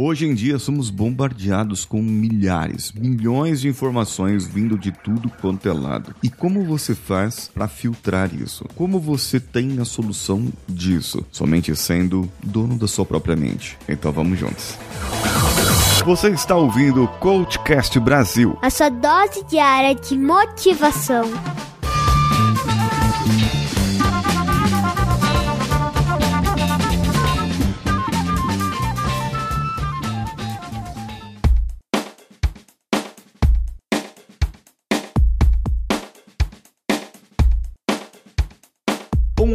Hoje em dia somos bombardeados com milhares, milhões de informações vindo de tudo quanto é lado. E como você faz para filtrar isso? Como você tem a solução disso? Somente sendo dono da sua própria mente. Então vamos juntos. Você está ouvindo o Coachcast Brasil. A sua dose diária de motivação.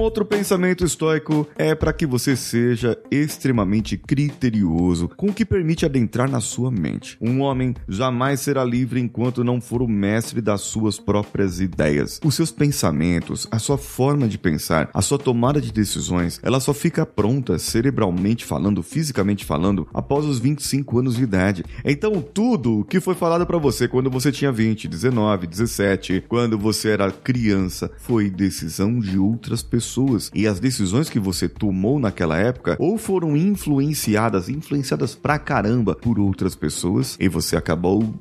Outro pensamento estoico é para que você seja extremamente criterioso com o que permite adentrar na sua mente. Um homem jamais será livre enquanto não for o mestre das suas próprias ideias. Os seus pensamentos, a sua forma de pensar, a sua tomada de decisões, ela só fica pronta cerebralmente falando, fisicamente falando, após os 25 anos de idade. Então, tudo que foi falado para você quando você tinha 20, 19, 17, quando você era criança, foi decisão de outras pessoas pessoas e as decisões que você tomou naquela época ou foram influenciadas, influenciadas pra caramba por outras pessoas e você acabou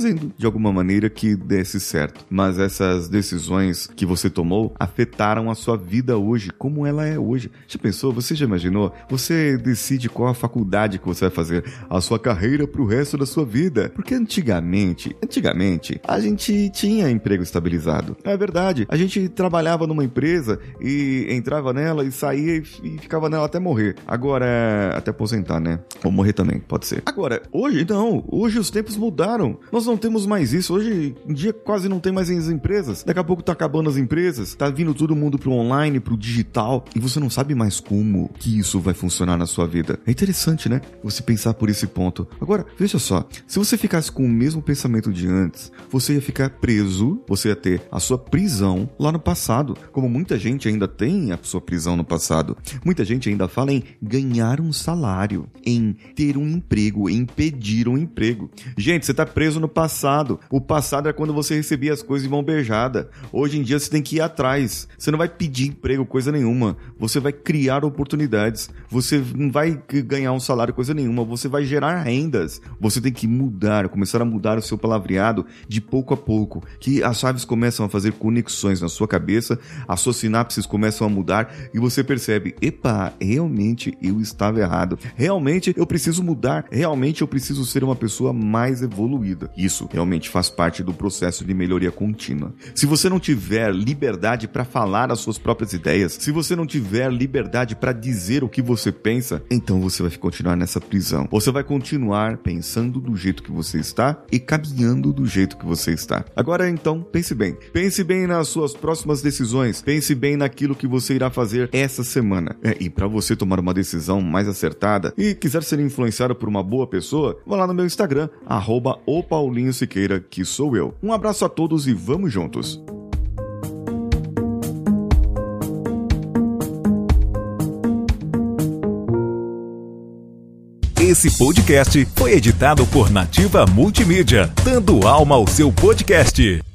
fazendo de alguma maneira que desse certo. Mas essas decisões que você tomou afetaram a sua vida hoje, como ela é hoje. Já pensou? Você já imaginou? Você decide qual a faculdade que você vai fazer, a sua carreira pro resto da sua vida. Porque antigamente, antigamente, a gente tinha emprego estabilizado. É verdade. A gente trabalhava numa empresa e entrava nela e saía e, ficava nela até morrer. Agora, até aposentar, né? Ou morrer também, pode ser. Agora, hoje não. Hoje os tempos mudaram. Nós não temos mais isso. Hoje em dia quase não tem mais as empresas. Daqui a pouco tá acabando as empresas. Tá vindo todo mundo pro online, pro digital. E você não sabe mais como que isso vai funcionar na sua vida. É interessante, né? Você pensar por esse ponto. Agora, veja só. Se você ficasse com o mesmo pensamento de antes, você ia ficar preso, você ia ter a sua prisão lá no passado. Como muita gente ainda tem a sua prisão no passado. Muita gente ainda fala em ganhar um salário, em ter um emprego, em pedir um emprego. Gente, você está preso no passado. O passado é quando você recebia as coisas de mão beijada. Hoje em dia você tem que ir atrás. Você não vai pedir emprego, coisa nenhuma. Você vai criar oportunidades. Você não vai ganhar um salário, coisa nenhuma. Você vai gerar rendas. Você tem que mudar, começar a mudar o seu palavreado de pouco a pouco. Que as chaves começam a fazer conexões na sua cabeça, as suas sinapses começam a mudar e você percebe: epa, realmente eu estava errado. Realmente eu preciso mudar. Realmente eu preciso ser uma pessoa mais evoluída. Realmente faz parte do processo de melhoria contínua. Se você não tiver liberdade para falar as suas próprias ideias, se você não tiver liberdade para dizer o que você pensa, então você vai continuar nessa prisão. Você vai continuar pensando do jeito que você está e caminhando do jeito que você está. Agora então, pense bem. Pense bem nas suas próximas decisões. Pense bem na naquilo que você irá fazer essa semana. É, e para você tomar uma decisão mais acertada e quiser ser influenciado por uma boa pessoa, vá lá no meu Instagram, arroba Paulinho Siqueira, que sou eu. Um abraço a todos e vamos juntos! Esse podcast foi editado por Nativa Multimídia, dando alma ao seu podcast.